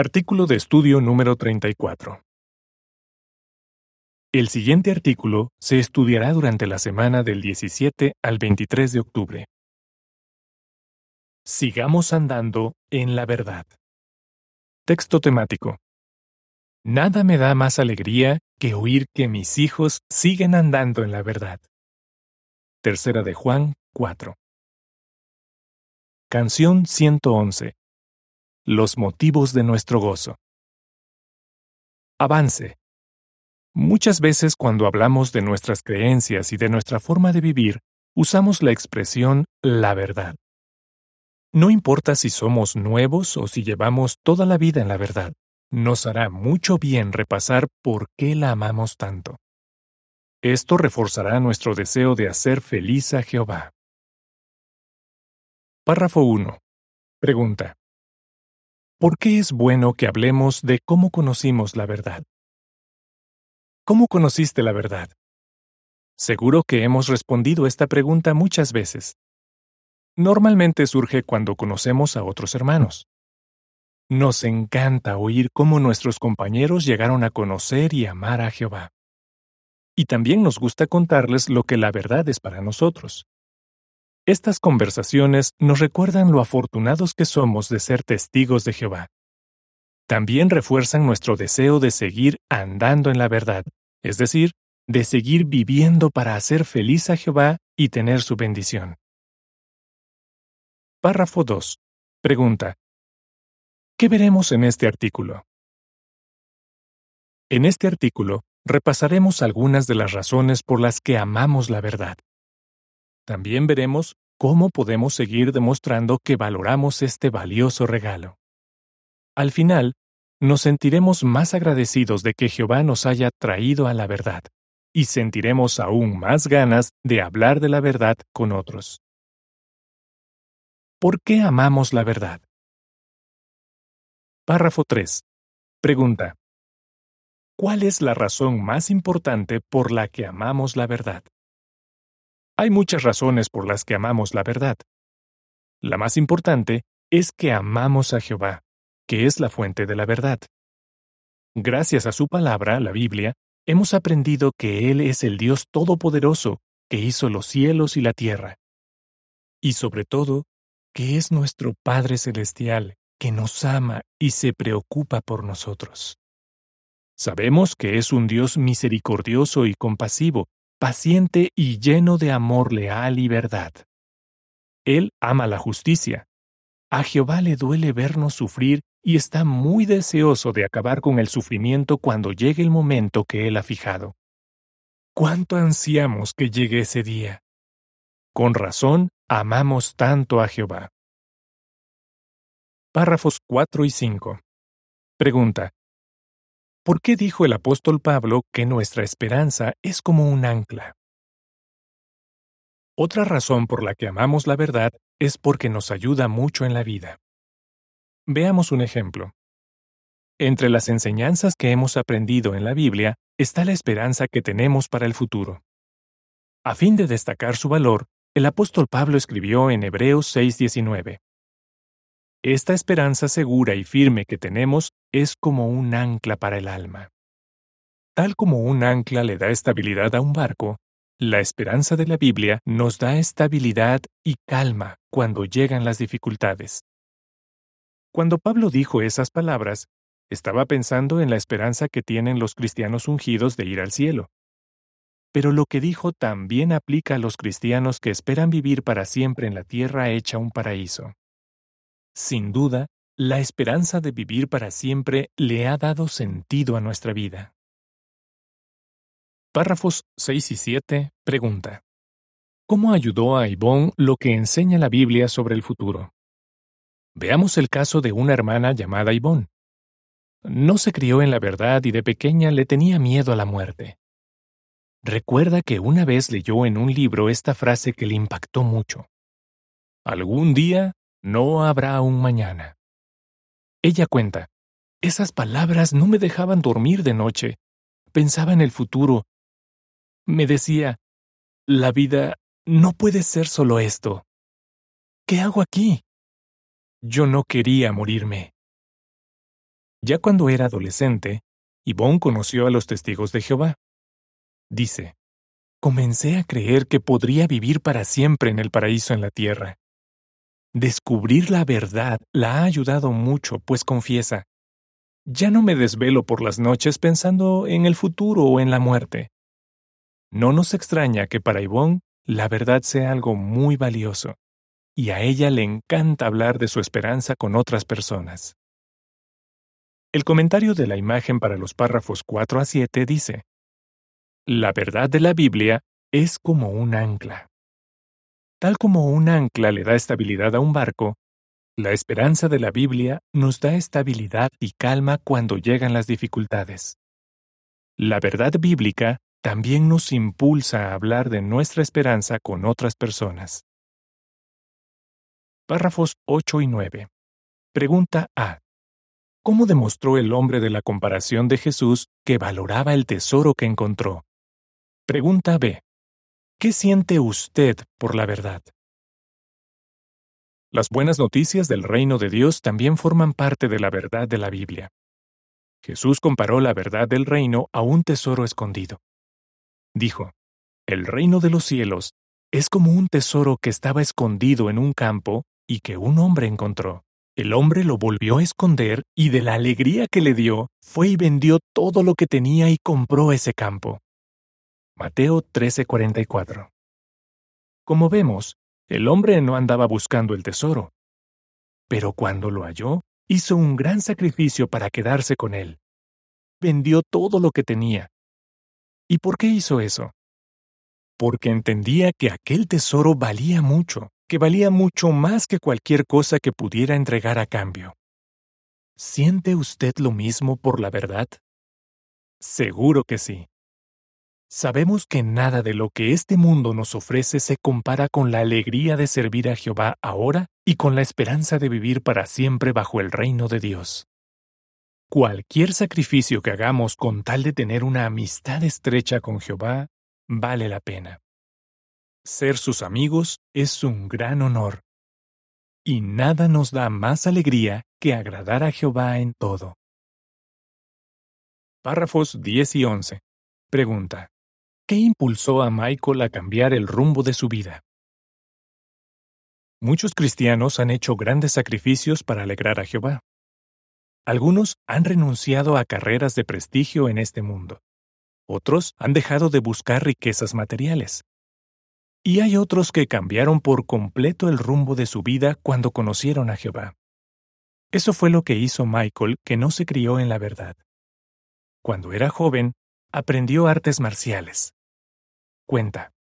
Artículo de estudio número 34. El siguiente artículo se estudiará durante la semana del 17 al 23 de octubre. Sigamos andando en la verdad. Texto temático. Nada me da más alegría que oír que mis hijos siguen andando en la verdad. Tercera de Juan 4. Canción 111. Los motivos de nuestro gozo. Avance. Muchas veces cuando hablamos de nuestras creencias y de nuestra forma de vivir, usamos la expresión la verdad. No importa si somos nuevos o si llevamos toda la vida en la verdad, nos hará mucho bien repasar por qué la amamos tanto. Esto reforzará nuestro deseo de hacer feliz a Jehová. Párrafo 1. Pregunta. ¿Por qué es bueno que hablemos de cómo conocimos la verdad? ¿Cómo conociste la verdad? Seguro que hemos respondido esta pregunta muchas veces. Normalmente surge cuando conocemos a otros hermanos. Nos encanta oír cómo nuestros compañeros llegaron a conocer y amar a Jehová. Y también nos gusta contarles lo que la verdad es para nosotros. Estas conversaciones nos recuerdan lo afortunados que somos de ser testigos de Jehová. También refuerzan nuestro deseo de seguir andando en la verdad, es decir, de seguir viviendo para hacer feliz a Jehová y tener su bendición. Párrafo 2. Pregunta. ¿Qué veremos en este artículo? En este artículo repasaremos algunas de las razones por las que amamos la verdad. También veremos cómo podemos seguir demostrando que valoramos este valioso regalo. Al final, nos sentiremos más agradecidos de que Jehová nos haya traído a la verdad, y sentiremos aún más ganas de hablar de la verdad con otros. ¿Por qué amamos la verdad? Párrafo 3. Pregunta. ¿Cuál es la razón más importante por la que amamos la verdad? Hay muchas razones por las que amamos la verdad. La más importante es que amamos a Jehová, que es la fuente de la verdad. Gracias a su palabra, la Biblia, hemos aprendido que Él es el Dios Todopoderoso, que hizo los cielos y la tierra. Y sobre todo, que es nuestro Padre Celestial, que nos ama y se preocupa por nosotros. Sabemos que es un Dios misericordioso y compasivo, paciente y lleno de amor leal y verdad. Él ama la justicia. A Jehová le duele vernos sufrir y está muy deseoso de acabar con el sufrimiento cuando llegue el momento que Él ha fijado. ¿Cuánto ansiamos que llegue ese día? Con razón, amamos tanto a Jehová. Párrafos 4 y 5. Pregunta. ¿Por qué dijo el apóstol Pablo que nuestra esperanza es como un ancla? Otra razón por la que amamos la verdad es porque nos ayuda mucho en la vida. Veamos un ejemplo. Entre las enseñanzas que hemos aprendido en la Biblia está la esperanza que tenemos para el futuro. A fin de destacar su valor, el apóstol Pablo escribió en Hebreos 6:19. Esta esperanza segura y firme que tenemos es como un ancla para el alma. Tal como un ancla le da estabilidad a un barco, la esperanza de la Biblia nos da estabilidad y calma cuando llegan las dificultades. Cuando Pablo dijo esas palabras, estaba pensando en la esperanza que tienen los cristianos ungidos de ir al cielo. Pero lo que dijo también aplica a los cristianos que esperan vivir para siempre en la tierra hecha un paraíso. Sin duda, la esperanza de vivir para siempre le ha dado sentido a nuestra vida. Párrafos 6 y 7. Pregunta. ¿Cómo ayudó a Ivonne lo que enseña la Biblia sobre el futuro? Veamos el caso de una hermana llamada Ivonne. No se crió en la verdad y de pequeña le tenía miedo a la muerte. Recuerda que una vez leyó en un libro esta frase que le impactó mucho. Algún día no habrá un mañana. Ella cuenta, esas palabras no me dejaban dormir de noche. Pensaba en el futuro. Me decía, la vida no puede ser solo esto. ¿Qué hago aquí? Yo no quería morirme. Ya cuando era adolescente, Yvonne conoció a los testigos de Jehová. Dice, comencé a creer que podría vivir para siempre en el paraíso en la tierra. Descubrir la verdad la ha ayudado mucho, pues confiesa, ya no me desvelo por las noches pensando en el futuro o en la muerte. No nos extraña que para Yvonne la verdad sea algo muy valioso, y a ella le encanta hablar de su esperanza con otras personas. El comentario de la imagen para los párrafos 4 a 7 dice, La verdad de la Biblia es como un ancla. Tal como un ancla le da estabilidad a un barco, la esperanza de la Biblia nos da estabilidad y calma cuando llegan las dificultades. La verdad bíblica también nos impulsa a hablar de nuestra esperanza con otras personas. Párrafos 8 y 9. Pregunta A. ¿Cómo demostró el hombre de la comparación de Jesús que valoraba el tesoro que encontró? Pregunta B. ¿Qué siente usted por la verdad? Las buenas noticias del reino de Dios también forman parte de la verdad de la Biblia. Jesús comparó la verdad del reino a un tesoro escondido. Dijo, El reino de los cielos es como un tesoro que estaba escondido en un campo y que un hombre encontró. El hombre lo volvió a esconder y de la alegría que le dio, fue y vendió todo lo que tenía y compró ese campo. Mateo 13:44 Como vemos, el hombre no andaba buscando el tesoro. Pero cuando lo halló, hizo un gran sacrificio para quedarse con él. Vendió todo lo que tenía. ¿Y por qué hizo eso? Porque entendía que aquel tesoro valía mucho que valía mucho más que cualquier cosa que pudiera entregar a cambio. ¿Siente usted lo mismo por la verdad? Seguro que sí. Sabemos que nada de lo que este mundo nos ofrece se compara con la alegría de servir a Jehová ahora y con la esperanza de vivir para siempre bajo el reino de Dios. Cualquier sacrificio que hagamos con tal de tener una amistad estrecha con Jehová vale la pena. Ser sus amigos es un gran honor. Y nada nos da más alegría que agradar a Jehová en todo. Párrafos 10 y 11. Pregunta. ¿Qué impulsó a Michael a cambiar el rumbo de su vida? Muchos cristianos han hecho grandes sacrificios para alegrar a Jehová. Algunos han renunciado a carreras de prestigio en este mundo. Otros han dejado de buscar riquezas materiales. Y hay otros que cambiaron por completo el rumbo de su vida cuando conocieron a Jehová. Eso fue lo que hizo Michael, que no se crió en la verdad. Cuando era joven, aprendió artes marciales. Cuenta.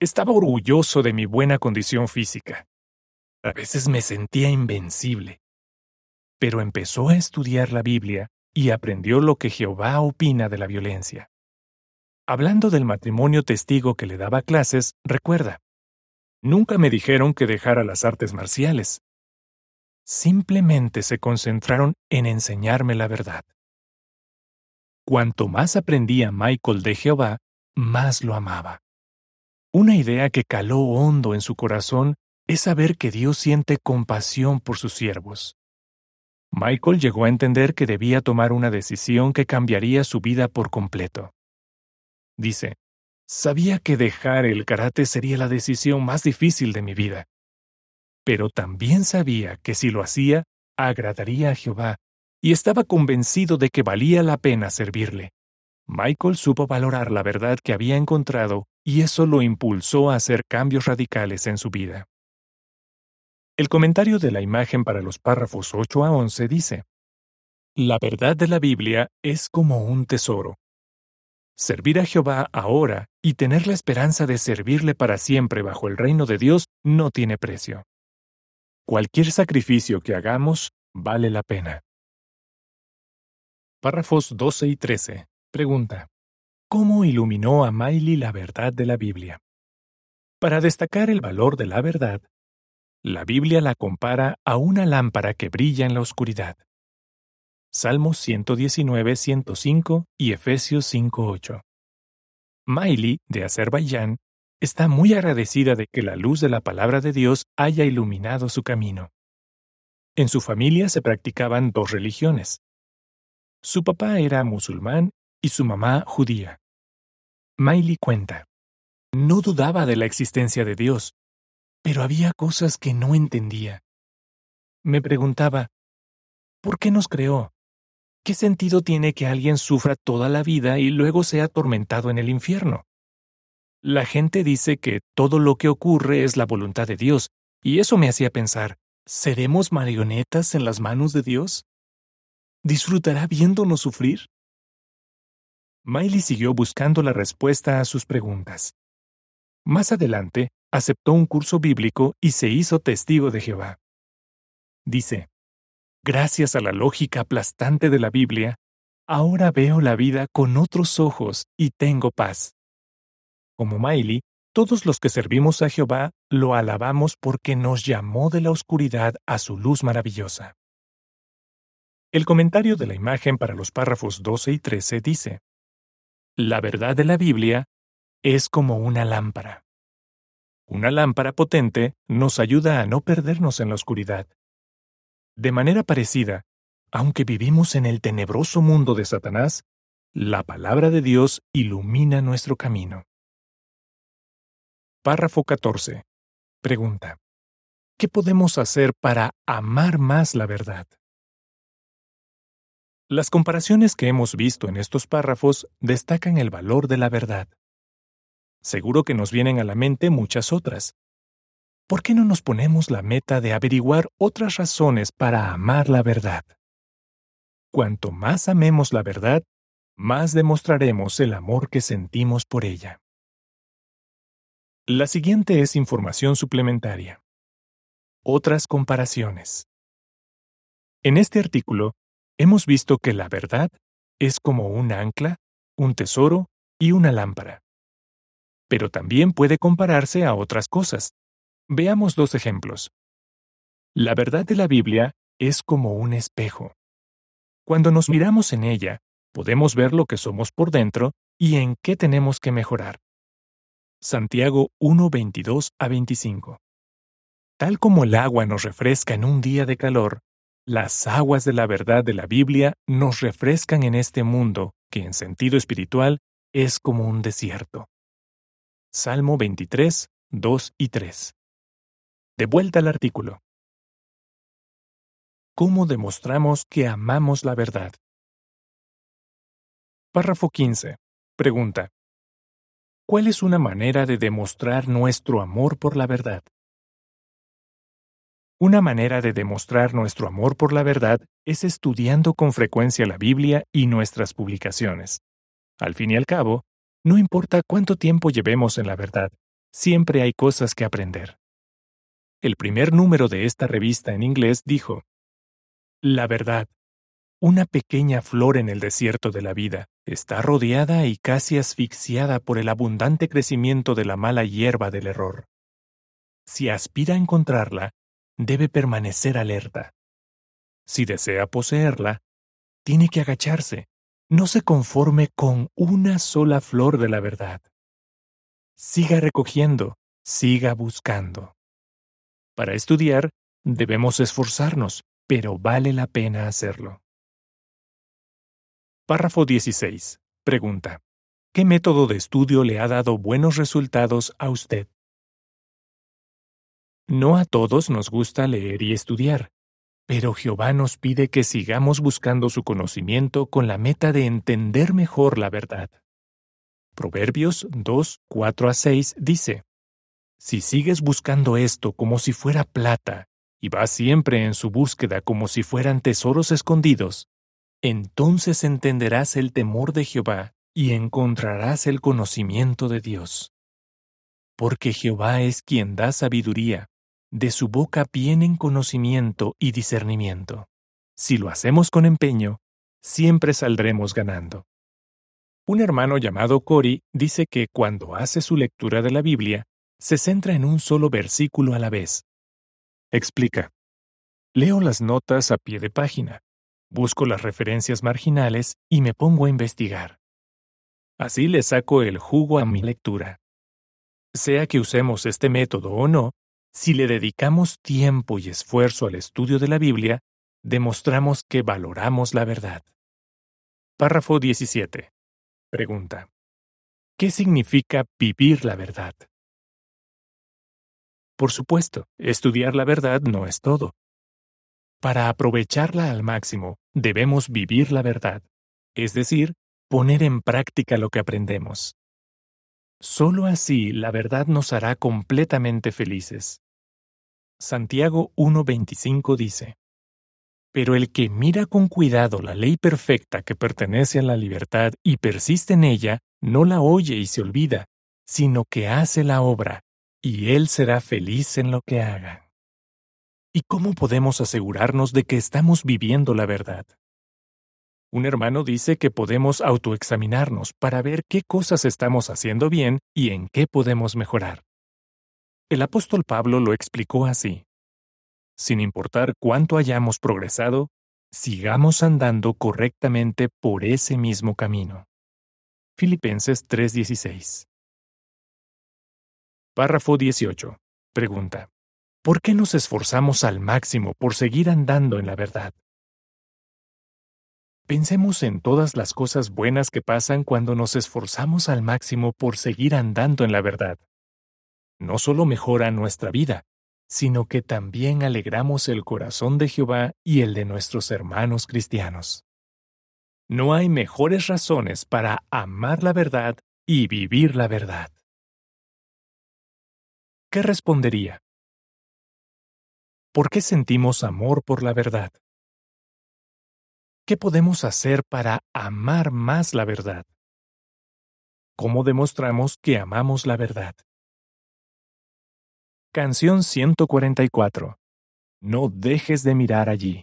Estaba orgulloso de mi buena condición física. A veces me sentía invencible. Pero empezó a estudiar la Biblia y aprendió lo que Jehová opina de la violencia. Hablando del matrimonio testigo que le daba clases, recuerda, nunca me dijeron que dejara las artes marciales. Simplemente se concentraron en enseñarme la verdad. Cuanto más aprendía Michael de Jehová, más lo amaba. Una idea que caló hondo en su corazón es saber que Dios siente compasión por sus siervos. Michael llegó a entender que debía tomar una decisión que cambiaría su vida por completo. Dice, sabía que dejar el karate sería la decisión más difícil de mi vida. Pero también sabía que si lo hacía, agradaría a Jehová, y estaba convencido de que valía la pena servirle. Michael supo valorar la verdad que había encontrado y eso lo impulsó a hacer cambios radicales en su vida. El comentario de la imagen para los párrafos 8 a 11 dice, La verdad de la Biblia es como un tesoro, Servir a Jehová ahora y tener la esperanza de servirle para siempre bajo el reino de Dios no tiene precio. Cualquier sacrificio que hagamos vale la pena. Párrafos 12 y 13. Pregunta. ¿Cómo iluminó a Miley la verdad de la Biblia? Para destacar el valor de la verdad, la Biblia la compara a una lámpara que brilla en la oscuridad. Salmos 119, 105 y Efesios 5.8. Miley, de Azerbaiyán, está muy agradecida de que la luz de la palabra de Dios haya iluminado su camino. En su familia se practicaban dos religiones, Su papá era musulmán y su mamá judía. Miley cuenta, no dudaba de la existencia de Dios, pero había cosas que no entendía. Me preguntaba, ¿por qué nos creó? ¿Qué sentido tiene que alguien sufra toda la vida y luego sea atormentado en el infierno? La gente dice que todo lo que ocurre es la voluntad de Dios, y eso me hacía pensar, ¿seremos marionetas en las manos de Dios? ¿Disfrutará viéndonos sufrir? Miley siguió buscando la respuesta a sus preguntas. Más adelante, aceptó un curso bíblico y se hizo testigo de Jehová. Dice, Gracias a la lógica aplastante de la Biblia, ahora veo la vida con otros ojos y tengo paz. Como Miley, todos los que servimos a Jehová lo alabamos porque nos llamó de la oscuridad a su luz maravillosa. El comentario de la imagen para los párrafos 12 y 13 dice, La verdad de la Biblia es como una lámpara. Una lámpara potente nos ayuda a no perdernos en la oscuridad. De manera parecida, aunque vivimos en el tenebroso mundo de Satanás, la palabra de Dios ilumina nuestro camino. Párrafo 14. Pregunta. ¿Qué podemos hacer para amar más la verdad? Las comparaciones que hemos visto en estos párrafos destacan el valor de la verdad. Seguro que nos vienen a la mente muchas otras. ¿Por qué no nos ponemos la meta de averiguar otras razones para amar la verdad? Cuanto más amemos la verdad, más demostraremos el amor que sentimos por ella. La siguiente es información suplementaria. Otras comparaciones. En este artículo, hemos visto que la verdad es como un ancla, un tesoro y una lámpara. Pero también puede compararse a otras cosas. Veamos dos ejemplos. La verdad de la Biblia es como un espejo. Cuando nos miramos en ella, podemos ver lo que somos por dentro y en qué tenemos que mejorar. Santiago 1, 22 a 25. Tal como el agua nos refresca en un día de calor, las aguas de la verdad de la Biblia nos refrescan en este mundo que en sentido espiritual es como un desierto. Salmo 23, 2 y 3. De vuelta al artículo. ¿Cómo demostramos que amamos la verdad? Párrafo 15. Pregunta. ¿Cuál es una manera de demostrar nuestro amor por la verdad? Una manera de demostrar nuestro amor por la verdad es estudiando con frecuencia la Biblia y nuestras publicaciones. Al fin y al cabo, no importa cuánto tiempo llevemos en la verdad, siempre hay cosas que aprender. El primer número de esta revista en inglés dijo, La verdad, una pequeña flor en el desierto de la vida, está rodeada y casi asfixiada por el abundante crecimiento de la mala hierba del error. Si aspira a encontrarla, debe permanecer alerta. Si desea poseerla, tiene que agacharse. No se conforme con una sola flor de la verdad. Siga recogiendo, siga buscando. Para estudiar, debemos esforzarnos, pero vale la pena hacerlo. Párrafo 16. Pregunta. ¿Qué método de estudio le ha dado buenos resultados a usted? No a todos nos gusta leer y estudiar, pero Jehová nos pide que sigamos buscando su conocimiento con la meta de entender mejor la verdad. Proverbios 2, 4 a 6 dice, Si sigues buscando esto como si fuera plata, y vas siempre en su búsqueda como si fueran tesoros escondidos, entonces entenderás el temor de Jehová y encontrarás el conocimiento de Dios. Porque Jehová es quien da sabiduría, de su boca vienen conocimiento y discernimiento. Si lo hacemos con empeño, siempre saldremos ganando. Un hermano llamado Cory dice que cuando hace su lectura de la Biblia, se centra en un solo versículo a la vez. Explica. Leo las notas a pie de página, busco las referencias marginales y me pongo a investigar. Así le saco el jugo a mi lectura. Sea que usemos este método o no, si le dedicamos tiempo y esfuerzo al estudio de la Biblia, demostramos que valoramos la verdad. Párrafo 17. Pregunta. ¿Qué significa vivir la verdad? Por supuesto, estudiar la verdad no es todo. Para aprovecharla al máximo, debemos vivir la verdad, es decir, poner en práctica lo que aprendemos. Solo así la verdad nos hará completamente felices. Santiago 1.25 dice, Pero el que mira con cuidado la ley perfecta que pertenece a la libertad y persiste en ella, no la oye y se olvida, sino que hace la obra, y él será feliz en lo que haga. ¿Y cómo podemos asegurarnos de que estamos viviendo la verdad? Un hermano dice que podemos autoexaminarnos para ver qué cosas estamos haciendo bien y en qué podemos mejorar. El apóstol Pablo lo explicó así. Sin importar cuánto hayamos progresado, sigamos andando correctamente por ese mismo camino. Filipenses 3:16 Párrafo 18. Pregunta. ¿Por qué nos esforzamos al máximo por seguir andando en la verdad? Pensemos en todas las cosas buenas que pasan cuando nos esforzamos al máximo por seguir andando en la verdad. No solo mejora nuestra vida, sino que también alegramos el corazón de Jehová y el de nuestros hermanos cristianos. No hay mejores razones para amar la verdad y vivir la verdad. ¿Qué respondería? ¿Por qué sentimos amor por la verdad? ¿Qué podemos hacer para amar más la verdad? ¿Cómo demostramos que amamos la verdad? Canción 144. No dejes de mirar allí.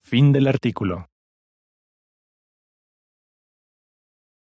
Fin del artículo.